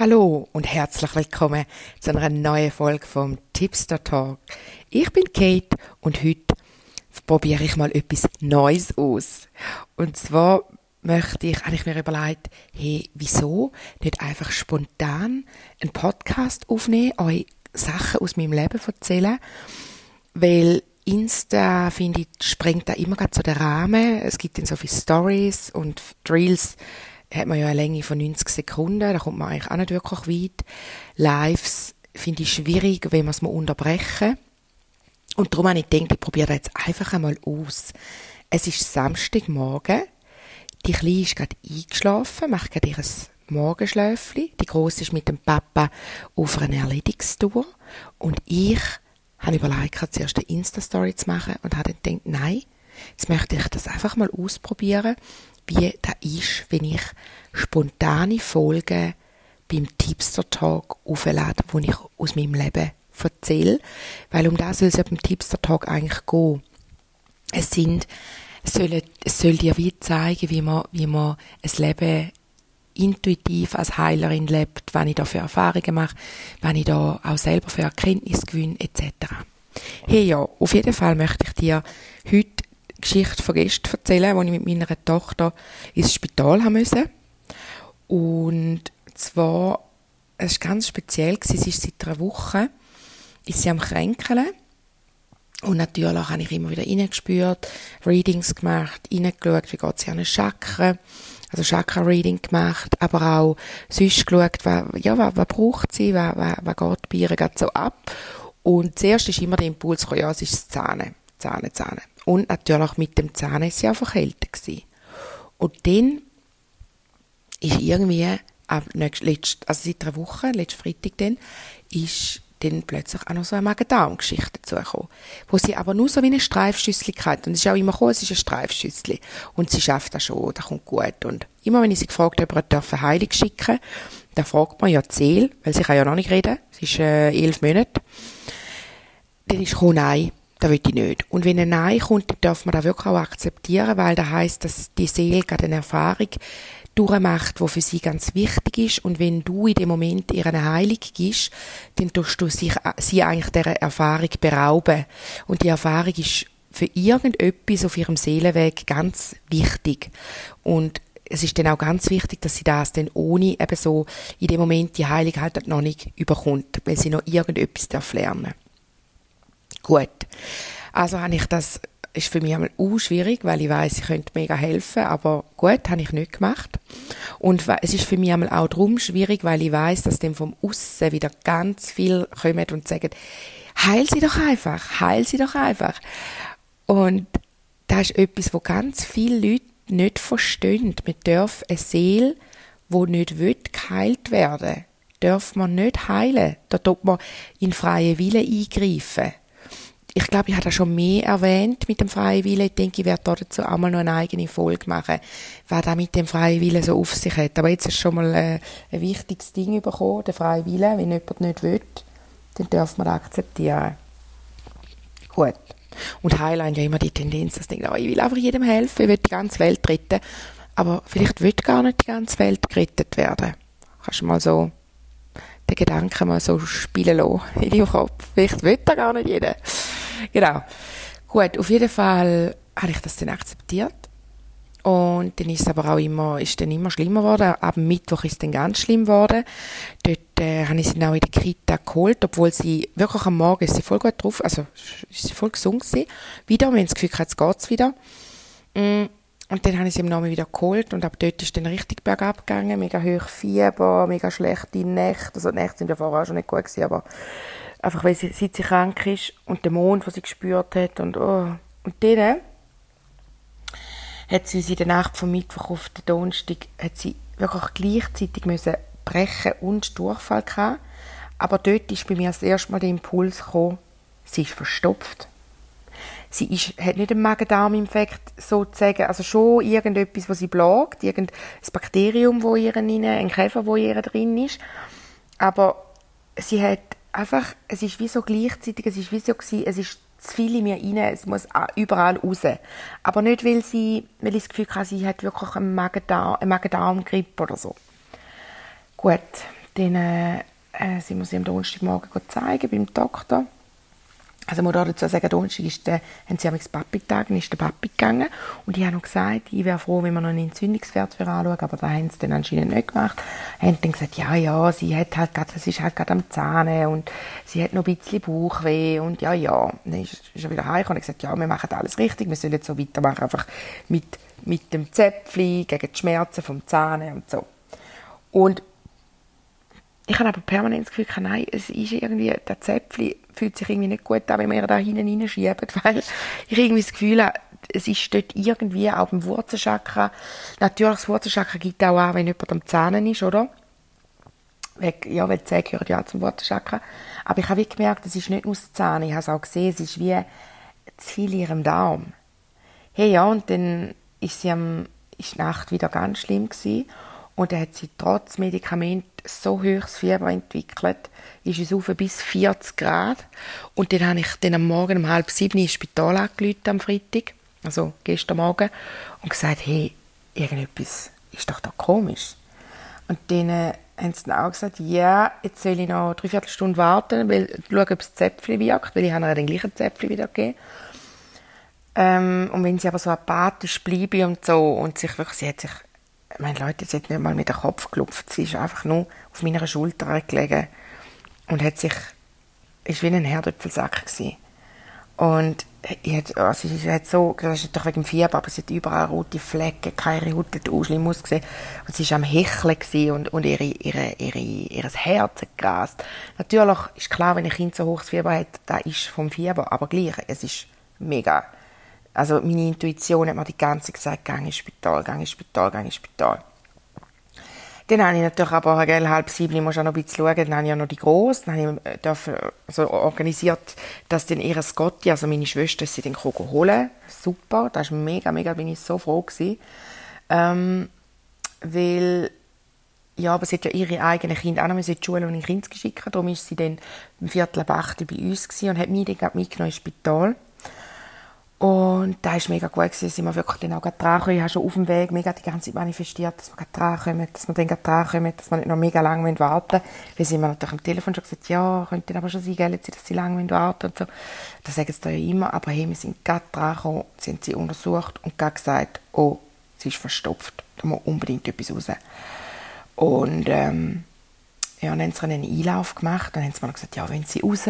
Hallo und herzlich willkommen zu einer neuen Folge vom Tipster Talk. Ich bin Kate und heute probiere ich mal etwas Neues aus. Und zwar möchte ich, habe ich mir überlegt, hey, wieso nicht einfach spontan einen Podcast aufnehmen, euch Sachen aus meinem Leben erzählen, weil Insta, finde ich, sprengt da immer gerade so den Rahmen. Es gibt dann so viele Stories und Reels hat man ja eine Länge von 90 Sekunden, da kommt man eigentlich auch nicht wirklich weit. Lives finde ich schwierig, wenn man es mal unterbrechen. Und darum habe ich gedacht, ich probiere jetzt einfach einmal aus. Es ist Samstagmorgen, die Kleine ist gerade eingeschlafen, macht gerade ihr Morgenschläfli. Die Grosse ist mit dem Papa auf einer Erledigungstour. Und ich habe überlegt, zuerst eine Insta-Story zu machen und habe dann gedacht, nein, jetzt möchte ich das einfach mal ausprobieren wie das ist, wenn ich spontane Folgen beim Tipster Talk auflade, wo ich aus meinem Leben erzähle. Weil um das soll es ja beim Tipster Talk eigentlich gehen. Es sind, es soll, es soll dir wie zeigen, wie man, wie man ein Leben intuitiv als Heilerin lebt, wenn ich da für Erfahrungen mache, wenn ich da auch selber für Erkenntnis gewinne, etc. Hey ja, auf jeden Fall möchte ich dir heute Geschichte von gestern erzählen, wo ich mit meiner Tochter ins Spital haben musste. Und zwar, es war ganz speziell, sie ist seit einer Woche, ist sie am Kränkeln. Und natürlich habe ich immer wieder reingespürt, Readings gemacht, reingeschaut, wie geht sie an den Chakren, also Chakra-Reading gemacht, aber auch sonst geschaut, was, ja, was, was braucht sie, was, was, was geht bei ihr so ab. Und zuerst ist immer der Impuls gekommen, ja, es ist Zähne, Zähne, Zähne. Und natürlich mit dem Zahn ist sie einfach älter gewesen. Und dann ist irgendwie, ab letzt, also seit einer Woche, letzten Freitag dann, ist dann plötzlich auch noch so eine Magen-Darm-Geschichte dazugekommen. Wo sie aber nur so wie eine Streifschüssel hat. Und es ist auch immer gekommen, es ist eine Streifschüssel. Und sie schafft das schon, das kommt gut. Und immer wenn ich sie gefragt habe, ob er Heilung schicken dann fragt man ja Seele, weil sie kann ja noch nicht reden. Sie ist äh, elf Monate. Dann ist gekommen, nein, das will ich nicht. Und wenn ein Nein kommt, dann darf man das wirklich auch akzeptieren, weil das heißt, dass die Seele gerade eine Erfahrung durchmacht, die für sie ganz wichtig ist. Und wenn du in dem Moment ihr eine Heilung gibst, dann tust du sich, sie eigentlich dieser Erfahrung berauben. Und die Erfahrung ist für irgendetwas auf ihrem Seelenweg ganz wichtig. Und es ist dann auch ganz wichtig, dass sie das dann ohne eben so in dem Moment die Heilung halt noch nicht überkommt, weil sie noch irgendetwas darf lernen Gut. Also habe ich das, ist für mich einmal auch schwierig, weil ich weiß, ich könnte mega helfen, aber gut, habe ich nicht gemacht. Und es ist für mich einmal auch darum schwierig, weil ich weiß, dass dem vom Aussen wieder ganz viel kommen und sagen, heil sie doch einfach, heil sie doch einfach. Und das ist etwas, wo ganz viele Leute nicht verstehen. Man darf eine Seele, die nicht will, geheilt werden, darf man nicht heilen. Da tut man in freie Wille eingreifen ich glaube, ich habe das schon mehr erwähnt mit dem freien Willen. Ich denke, ich werde dazu auch mal noch eine eigene Folge machen, was da mit dem freien Willen so auf sich hat. Aber jetzt ist schon mal ein, ein wichtiges Ding bekommen, der freie Wille. Wenn jemand nicht will, dann darf man das akzeptieren. Gut. Und Highline ja immer die Tendenz, dass ich denke, oh, ich will einfach jedem helfen, ich will die ganze Welt retten. Aber vielleicht will gar nicht die ganze Welt gerettet werden. Kannst du mal so den Gedanken mal so spielen lassen in deinem Kopf. Vielleicht will da gar nicht jeder. Genau. Gut, auf jeden Fall habe ich das dann akzeptiert. Und dann ist es aber auch immer, ist dann immer schlimmer geworden. Ab Mittwoch ist es dann ganz schlimm geworden. Dort äh, habe ich sie dann auch in der Kita geholt, obwohl sie wirklich am Morgen ist sie voll gut drauf, also ist sie voll gesund gewesen. Wieder, wenn das Gefühl hat, jetzt geht's wieder. Mm, und dann habe ich sie im Namen wieder geholt und ab dort ist dann richtig bergab gegangen. Mega hoch Fieber, mega schlechte Nächte. Also die Nächte sind ja vorher schon nicht gut gewesen, aber einfach weil sie, seit sie krank ist und der Mond, den sie gespürt hat und oh. Und dann hat sie in der Nacht vom Mittwoch auf den Donnerstag hat sie wirklich gleichzeitig müssen brechen und Durchfall gehabt. Aber dort ist bei mir das erste Mal der Impuls gekommen, sie ist verstopft. Sie ist, hat nicht einen Magen-Darm-Infekt sozusagen, also schon irgendetwas, was sie plagt, irgendein Bakterium, wo ihr drin, ein Käfer, wo ihr drin ist. Aber sie hat einfach, es ist wie so gleichzeitig, es ist wie so gewesen, es ist zu viel in mir rein, es muss überall raus. Aber nicht, weil sie, weil ich das Gefühl hatte, sie hat wirklich einen Magen-Darm-Grippe oder so. Gut, dann äh, sind wir sie am Donnerstagmorgen zeigen beim Doktor. Also muss dazu sagen, Donnerstag ist der, haben sie am Papi-Tag, ist der Papi gegangen und ich habe noch gesagt, ich wäre froh, wenn wir noch einen Entzündungswert für anschauen, aber da haben sie dann anscheinend nicht gemacht. Haben dann gesagt, ja, ja, sie hat halt grad, das ist halt gerade am Zahne und sie hat noch ein bisschen Bauchweh und ja, ja. Dann ist, ist er wieder heimgekommen und gesagt, ja, wir machen alles richtig, wir sollen jetzt so weitermachen, einfach mit, mit dem Zäpfli gegen die Schmerzen vom Zahne und so. Und ich habe aber permanent das Gefühl, nein, es ist irgendwie, der Zäpfli fühlt sich irgendwie nicht gut an, wenn wir da hinten reinschieben, weil ich irgendwie das Gefühl habe, es ist dort irgendwie auch beim Wurzelchakra, natürlich das Wurzelchakra gibt auch an, wenn jemand am Zähnen ist, oder? Ja, weil die Zähne gehören ja zum Wurzelchakra. Aber ich habe gemerkt, es ist nicht nur das Zahn, ich habe es auch gesehen, es ist wie zu viel in ihrem Darm. Hey, ja, und dann ist sie am, ist die Nacht wieder ganz schlimm gewesen. Und dann hat sie trotz Medikament so hohes Fieber entwickelt, ist es auf bis 40 Grad. Und dann habe ich dann am Morgen um halb sieben ins Spital angerufen am Freitag, also gestern Morgen, und gesagt, hey, irgendetwas ist doch da komisch. Und dann äh, haben sie dann auch gesagt, ja, jetzt soll ich noch drei Viertelstunde warten, weil schauen, ob das Zäpfchen wirkt, weil ich habe ihr den gleichen Zäpfchen wieder gegeben. Ähm, und wenn sie aber so apathisch bleibe und so, und sich wirklich, sie hat sich meine Leute, sie hat nicht mal mit dem Kopf geklopft. Sie ist einfach nur auf meiner Schulter gelegen und hat sich, ist wie ein Herdöpfelsack gewesen. Und hat, also sie hat so, das ist natürlich wegen dem Fieber, aber sie hat überall rote Flecken, keine Haut, hat schlimm ausgesehen. Und sie war am Hecheln und, und ihre, ihre, ihre, ihr Herz gerast. Natürlich ist klar, wenn ein Kind so hohes Fieber hat, das ist vom Fieber, aber gleich, es ist mega also meine Intuition hat mir die ganze Zeit gesagt, gang ins Spital, gang ins Spital, gang ins Spital. Dann habe ich natürlich aber gell, halb sieben, ich muss auch noch ein bisschen schauen, dann habe ich ja noch die Grosse, dann habe ich also organisiert, dass dann ihre Scotty, also meine Schwester, sie den Koko holen. Super, das ist mega, mega, bin ich so froh gewesen. Ähm, weil, ja, aber sie hat ja ihre eigenen Kinder auch noch in die Schule und in Kindes geschickt, darum ist sie dann im Viertel ab acht bei uns und hat mich dann mitgenommen ins Spital. Und da war mega gut, gewesen, sind wir wirklich dann auch dran gekommen. Ich habe schon auf dem Weg mega die ganze Zeit manifestiert, dass wir dran kommen, dass wir dann dran kommen, dass wir nicht noch mega lange warten. Dann sind wir natürlich am Telefon schon gesagt, ja, könnte aber schon sein, gell, dass sie lange warten und so. Das sagen sie da ja immer, aber hey, wir sind gerade dran gekommen, haben sie untersucht und gerade gesagt, oh, sie ist verstopft, da muss unbedingt etwas raus. Und, ähm, ja, dann haben sie einen Einlauf gemacht, dann haben sie mir gesagt, ja, wenn sie raus,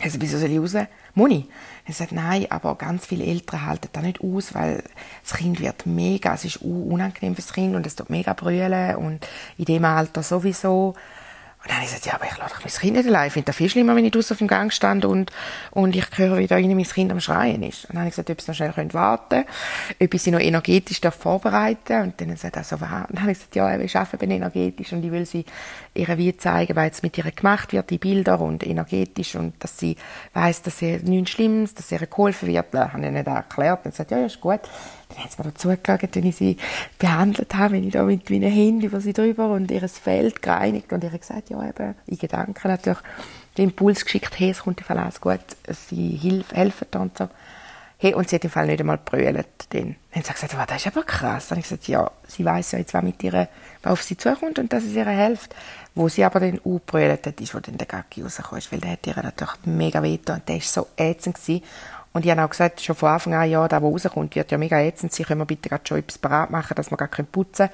also wieso soll ich raus? Moni. Er sagt, nein, aber ganz viele Eltern halten das nicht aus, weil das Kind wird mega, es ist unangenehm für das Kind und es tut mega brüllen und in dem Alter sowieso. Und dann habe ich gesagt, ja, aber ich lasse doch mein Kind nicht allein. Ich finde das viel schlimmer, wenn ich draußen auf dem Gang stand und, und ich höre, wie da innen mein Kind am Schreien ist. Und dann habe ich gesagt, ob sie noch schnell warten können, ob ich sie noch energetisch vorbereiten Und dann sagt er so, was? Und dann habe ich gesagt, ja, ich arbeite energetisch und ich will sie ihr wie zeigen, was jetzt mit ihr gemacht wird, die Bilder und energetisch und dass sie weiß, dass sie nichts Schlimmes, dass ihr geholfen wird. Das habe ich nicht erklärt. Und dann sagt ja, ja, ist gut. Dann hat sie mir dazu geschaut, wenn ich sie behandelt habe, wenn ich da mit meinen Händen über sie drüber und ihr Feld gereinigt und ihr gesagt, ja eben, in Gedanken natürlich, den Impuls geschickt, hey, es kommt im Fall alles gut, sie hilf, helfen und so. Hey, und sie hat im Fall nicht einmal brüllt. Dann haben sie gesagt, wow, das ist aber krass. Dann habe ich gesagt, ja, sie weiß ja jetzt, was mit ihr, was auf sie zukommt und dass es ihr hilft. Wo sie aber dann aufgebrüllt hat, ist, wo dann der Gacki rausgekommen ist, weil der hat ihr natürlich mega weh und der war so ätzend gewesen. Und ich habe auch gesagt, schon von Anfang an, ja, da, wo rauskommt, wird ja mega ätzend sein, können wir bitte gerade schon etwas parat machen, dass wir gerade putzen.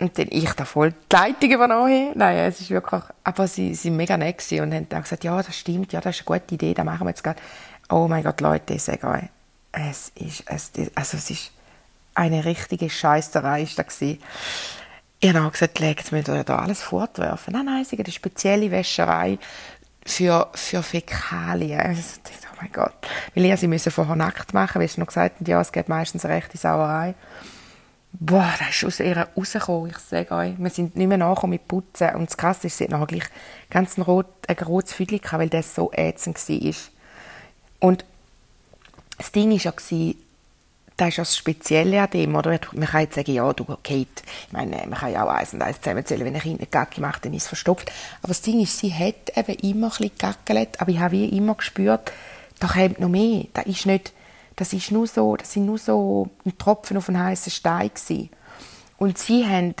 Und dann ich da voll die Leitung übernommen Nein, es ist wirklich, aber sie, waren mega nett und haben dann gesagt, ja, das stimmt, ja, das ist eine gute Idee, das machen wir jetzt gerade. Oh mein Gott, Leute, ich sage euch, es ist, es, also es ist eine richtige Scheisserei ist da gewesen. Ich habe auch gesagt, legt mir da alles fortwerfen. Nein, nein, es ist eine spezielle Wäscherei für, für Fäkalien mein Gott. Weil ich sie müssen vorher nackt machen, weil sie noch gesagt haben, ja, es gibt meistens eine rechte Sauerei. Boah, das ist aus ihr rausgekommen, ich sage euch. Wir sind nicht mehr nachgekommen mit Putzen. Und das Krasse ist, sie hat nachher gleich ganz ein, rot, ein rotes Füdli gehabt, weil das so ätzend war. Und das Ding war ja, das ist das Spezielle an dem, oder? Man kann jetzt sagen, ja, du, Kate, ich meine, man kann ja auch eins und eins zusammenzählen, wenn ein Kind eine Gacke macht, dann ist es verstopft. Aber das Ding ist, sie hat eben immer ein bisschen gegackelt, aber ich habe wie immer gespürt, da kommt noch mehr. Das ist nicht, das ist nur so, das sind nur so ein Tropfen auf einen heißen Stein gewesen. Und sie haben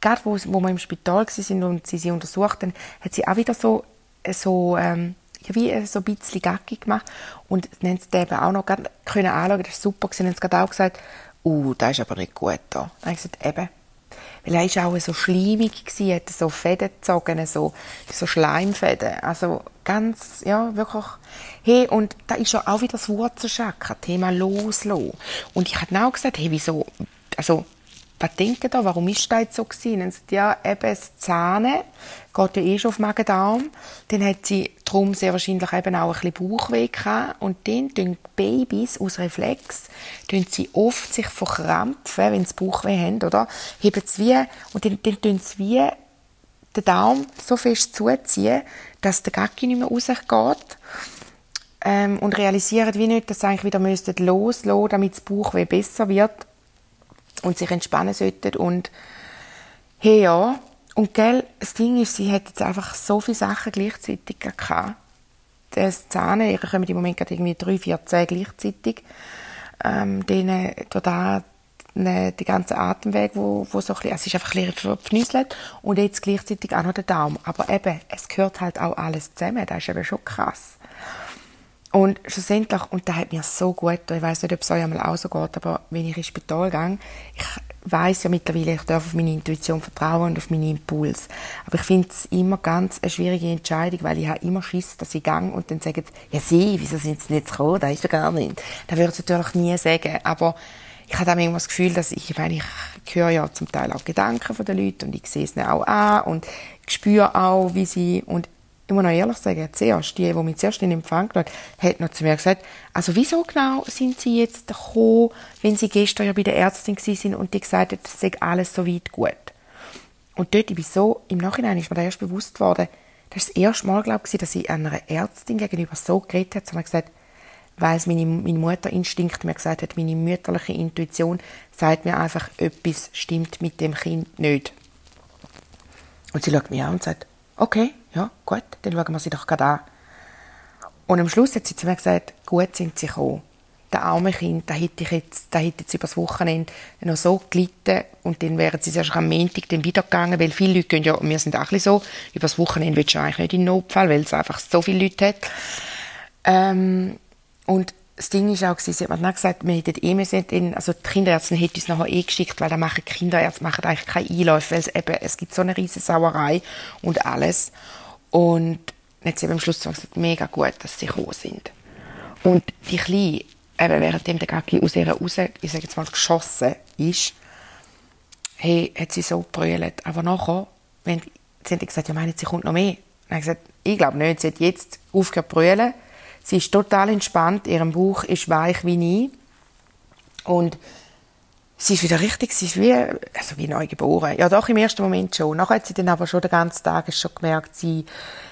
gerade wo, wo wir im Spital waren und sie sie untersucht haben, hat sie auch wieder so, so ähm, ja, wie so ein bisschen Gacki gemacht und dann haben sie eben auch noch können anschauen, das war super, sie haben sie gerade auch gesagt, uh, das ist aber nicht gut da. Dann habe ich gesagt, eben, weil er ist auch so schleimig gewesen, hat so Fäden gezogen, so, so Schleimfäden. Also ganz, ja, wirklich. Hey, und da ist ja auch wieder das Wurzelchakra, Thema loslassen. Und ich habe auch gesagt, hey, wieso, also, was denken da, warum ist das so gewesen? Dann sagt ja, eben das Zähne geht ja eh schon auf Magen-Darm. Dann hat sie darum sehr wahrscheinlich eben auch ein bisschen Bauchweh gehabt. Und dann tun Babys aus Reflex, tun sie oft sich verkrampfen, wenn sie Bauchweh haben, oder? Heben sie wie, und dann, dann tun sie wie den Darm so fest zuziehen, dass der Gacki nicht mehr rausgeht. Ähm, und realisieren wie nicht, dass sie eigentlich wieder loslassen müssten, damit das Bauchweh besser wird und sich entspannen sollten. Und hey, ja. Und gell, das Ding ist, sie hat jetzt einfach so viele Sachen gleichzeitig gehabt. Das Zähne, ihr kommen im Moment gerade irgendwie drei, vier Zähne gleichzeitig. Ähm, denen, da ne, die ganze Atemweg, wo, wo so ein bisschen, es ist einfach ein bisschen verpnüsselt und jetzt gleichzeitig auch noch der Daumen. Aber eben, es gehört halt auch alles zusammen, das ist eben schon krass. Und schlussendlich, und das hat mir so gut ich weiß nicht, ob es euch einmal auch so geht, aber wenn ich ins Spital gehe, ich weiß ja mittlerweile, ich darf auf meine Intuition vertrauen und auf meine Impuls. Aber ich finde es immer ganz eine schwierige Entscheidung, weil ich habe immer Schiss, dass ich gehe und dann sagen ja sie, wieso sind sie nicht gekommen, das ist ja gar nicht. Das würde ich natürlich nie sagen, aber ich habe dann immer das Gefühl, dass ich, ich meine, ich höre ja zum Teil auch Gedanken von den Leuten und ich sehe es auch an und ich spüre auch, wie sie, und ich muss noch ehrlich sagen, zuerst, die, die mich zuerst in Empfang genommen hat, hat noch zu mir gesagt, also wieso genau sind Sie jetzt gekommen, wenn Sie gestern ja bei der Ärztin sind und die gesagt hat, es sei alles so weit gut. Und dort, ich so, im Nachhinein ist mir da erst bewusst geworden, das ist das erste Mal, glaube ich, dass ich einer Ärztin gegenüber so geredet habe, sondern gesagt, weil es meine, mein Mutterinstinkt mir gesagt hat, meine mütterliche Intuition sagt mir einfach, etwas stimmt mit dem Kind nicht. Und sie schaut mich an und sagt, okay, ja, gut, dann schauen wir sie doch gerade an. Und am Schluss hat sie zu mir gesagt, gut sind sie gekommen. Der arme Kind, da hätte ich jetzt, da hätte jetzt übers Wochenende noch so gelitten und dann wären sie erst am Montag dann wiedergegangen, weil viele Leute gehen ja, wir sind auch ein bisschen so, übers Wochenende willst du eigentlich nicht in Notfall, weil es einfach so viele Leute hat. Ähm, und das Ding ist auch, sie hat mir dann gesagt, wir hätten eh müssen, also die Kinderärztin hätte uns nachher eh geschickt, weil da machen Kinderärzte machen eigentlich keine Einläufe, weil es eben, es gibt so eine riesige Sauerei und alles. Und hat sie am Schluss gesagt, mega gut, dass sie gekommen sind. Und die Kleine, eben währenddem der Gaggi aus ihrer raus, ich sage jetzt mal, geschossen ist, hey, hat sie so gebrüllt. Aber nachher, wenn, sie haben gesagt, ja, meinen sie kommt noch mehr. Dann habe gesagt, ich glaube nicht, sie hat jetzt aufgehört zu brüllen Sie ist total entspannt, ihrem Bauch ist weich wie nie. Und sie ist wieder richtig, sie ist wie, also wie neu geboren. Ja, doch, im ersten Moment schon. Nachher hat sie dann aber schon den ganzen Tag schon gemerkt, sie,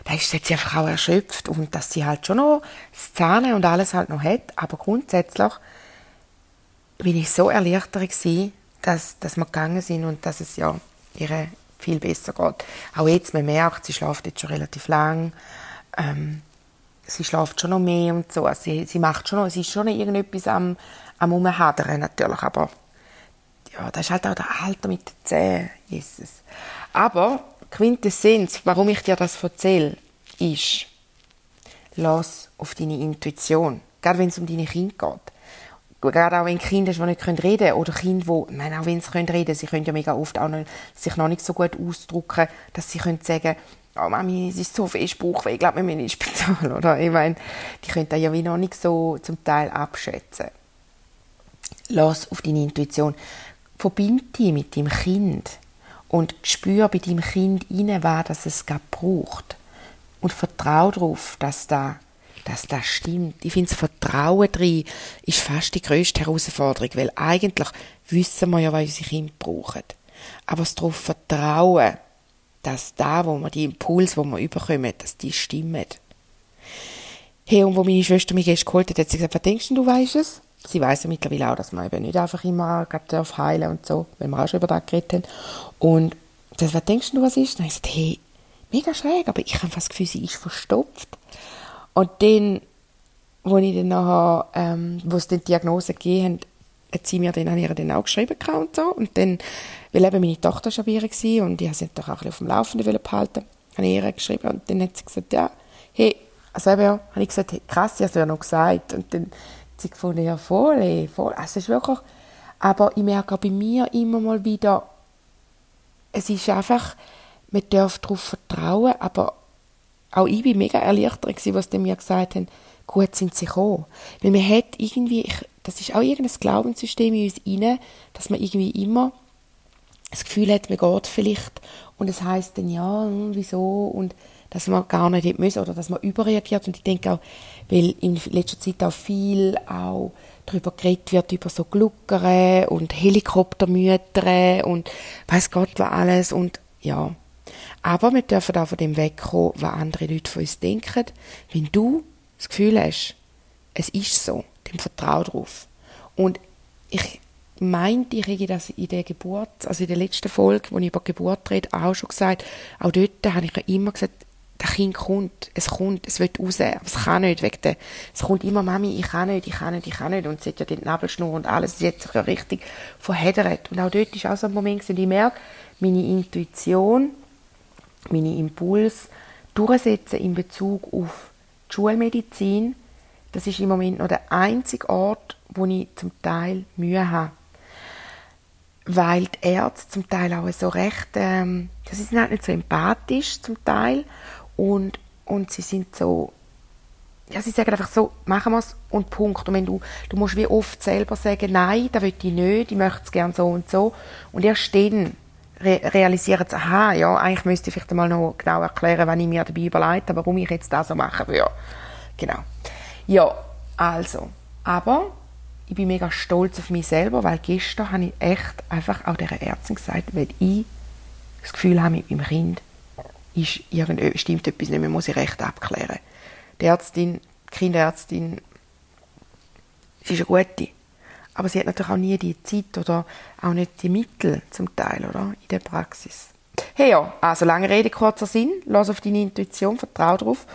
da ist sie einfach auch erschöpft und dass sie halt schon noch das Zähne und alles halt noch hat. Aber grundsätzlich bin ich so erleichtert gewesen, dass, dass wir gegangen sind und dass es ja ihr viel besser geht. Auch jetzt, man merkt, sie schläft jetzt schon relativ lang. Ähm, sie schläft schon noch mehr und so. Also sie, sie macht schon noch, sie ist schon noch irgendetwas am, am Umhadern natürlich, aber ja, das ist halt auch der Alter mit den Zähnen, Jesus. Aber Quintessenz, warum ich dir das erzähle, ist, lass auf deine Intuition. Gerade wenn es um deine Kinder geht. Gerade auch wenn Kinder die nicht reden können oder Kinder, die, nein, auch wenn sie reden können, sie können ja mega oft auch noch, sich noch nicht so gut ausdrücken, dass sie können sagen, oh Mami, es ist so viel Bauchweh, ich glaube, wir müssen ins Spital, oder? Ich meine, die können das ja wie noch nicht so zum Teil abschätzen. Lass auf deine Intuition. Verbind dich mit deinem Kind und spür bei deinem Kind rein, was es gerade braucht. Und vertraue darauf, dass da dass das stimmt. Ich finde, das Vertrauen drin ist fast die grösste Herausforderung, weil eigentlich wissen wir ja, was unsere Kinder brauchen. Aber das darauf vertrauen, dass da, wo man die Impuls, wo man überkommen, dass die stimmen. Hey, und wo meine Schwester mich gestern geholt hat, hat sie gesagt, was denkst du, du weißt es? Sie weiss ja mittlerweile auch, dass man eben nicht einfach immer darf heilen und so, wenn wir auch schon über das geredet haben. Und das, was denkst du, was ist? Dann habe ich gesagt, hey, mega schräg, aber ich habe fast das Gefühl, sie ist verstopft. Und dann, wo ich dann nachher, ähm, wo es dann die Diagnose gegeben hat sie mir dann, habe ihr dann auch geschrieben und so. Und dann, weil eben meine Tochter schon bei ihr war und ich sie doch auch ein bisschen auf dem Laufenden behalten habe ich ihr geschrieben und dann hat sie gesagt, ja, hey, also eben, habe ich gesagt, hey, krass, ich habe es ja noch gesagt. Und dann hat sie gefunden, ja, voll, ey, voll. Es ist wirklich, aber ich merke auch bei mir immer mal wieder, es ist einfach, man darf darauf vertrauen, aber auch ich war mega erleichtert, was die mir gesagt haben, gut sind sie gekommen. Weil man hat irgendwie, ich, das ist auch irgendein Glaubenssystem in uns rein, dass man irgendwie immer das Gefühl hat, man geht vielleicht und es heißt dann ja, hm, wieso und dass man gar nicht hätte müssen oder dass man überreagiert und ich denke auch, weil in letzter Zeit auch viel auch darüber geredet wird, über so Gluckere und Helikoptermütter und weiß Gott was alles und ja. Aber wir dürfen auch von dem wegkommen, was andere Leute von uns denken. Wenn du das Gefühl hast, es ist so, dann vertraue darauf. Und ich meinte, ich hätte das in der Geburt, also in der letzten Folge, wo ich über Geburt rede, auch schon gesagt, auch dort habe ich immer gesagt, das Kind kommt, es kommt, es wird raus, aber es kann nicht, wegen der, es kommt immer, Mami, ich kann nicht, ich kann nicht, ich kann nicht, und sie hat ja den Nabelschnur und alles, sie hat sich ja richtig verheddert. Und auch dort ist auch so ein Moment gewesen, ich merke, meine Intuition, meine Impulse durchsetzen in Bezug auf die Schulmedizin, das ist im Moment noch der einzige Ort, wo ich zum Teil Mühe habe. Weil die Ärzte zum Teil auch so recht, ähm, sie sind halt nicht so empathisch zum Teil und, und sie sind so, ja, sie sagen einfach so, machen wir es und Punkt. Und wenn du, du musst wie oft selber sagen, nein, das will ich nicht, ich möchte es gerne so und so. Und erst dann re realisieren sie, aha, ja, eigentlich müsste ich vielleicht mal noch genau erklären, wenn ich mir dabei überlege, warum ich jetzt das so machen würde. Genau. Ja, also, aber ich bin mega stolz auf mich selber, weil gestern habe ich echt einfach auch der Ärztin gesagt, weil ich das Gefühl habe, mit meinem Kind ist irgend, stimmt etwas nicht mehr, muss ich recht abklären. Die Ärztin, die Kinderärztin, sie ist eine gute, aber sie hat natürlich auch nie die Zeit oder auch nicht die Mittel zum Teil, oder, in der Praxis. Hey ja, also lange Rede, kurzer Sinn, lass auf deine Intuition, vertrau drauf.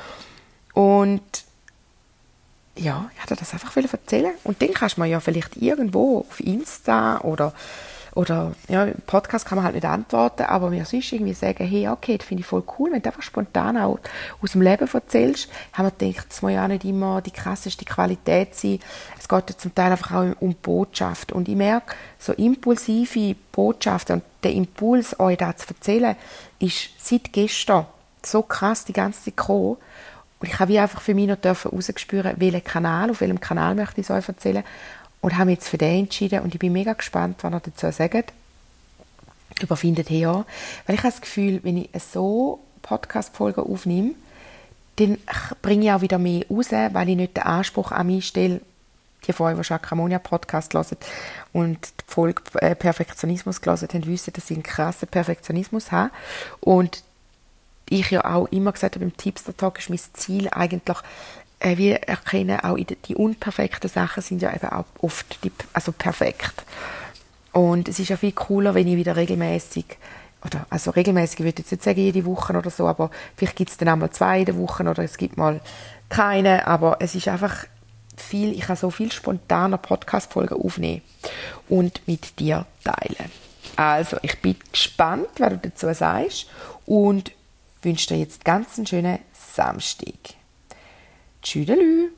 Und ja, ich hatte das einfach erzählen. Und dann kannst du mir ja vielleicht irgendwo auf Insta oder oder ja, im Podcast kann man halt nicht antworten, aber mir sonst irgendwie sagen, hey, okay, das finde ich voll cool, wenn du einfach spontan auch aus dem Leben erzählst, haben wir gedacht, es muss ja nicht immer die krasseste Qualität sein. Es geht ja zum Teil einfach auch um Botschaft. Und ich merke, so impulsive Botschaften und der Impuls, euch da zu erzählen, ist seit gestern so krass die ganze Zeit gekommen. Und ich habe wie einfach für mich noch herausgespüren, welchen Kanal, auf welchem Kanal möchte ich es euch erzählen und habe mich jetzt für den entschieden und ich bin mega gespannt, was er dazu sagt. Überfindet her, weil ich habe das Gefühl, wenn ich so Podcast-Folgen aufnehme, dann bringe ich auch wieder mehr raus, weil ich nicht den Anspruch an mich stelle, die euch, die Chakramonia Podcast hören und die Folge äh, Perfektionismus gelesen haben, wissen, dass ich einen krassen Perfektionismus habe. Und ich ja auch immer gesagt habe, im Tipster Talk ist mein Ziel eigentlich, äh, wir erkennen auch die, unperfekten Sachen sind ja eben auch oft die, also perfekt. Und es ist ja viel cooler, wenn ich wieder regelmäßig oder also regelmäßig würde ich jetzt nicht sagen jede Woche oder so, aber vielleicht gibt es dann einmal zwei in der Woche oder es gibt mal keine, aber es ist einfach viel, ich kann so viel spontaner Podcast-Folgen aufnehmen und mit dir teilen. Also, ich bin gespannt, was du dazu sagst und wünsche dir jetzt ganz einen schönen Samstag. Tschüdelü.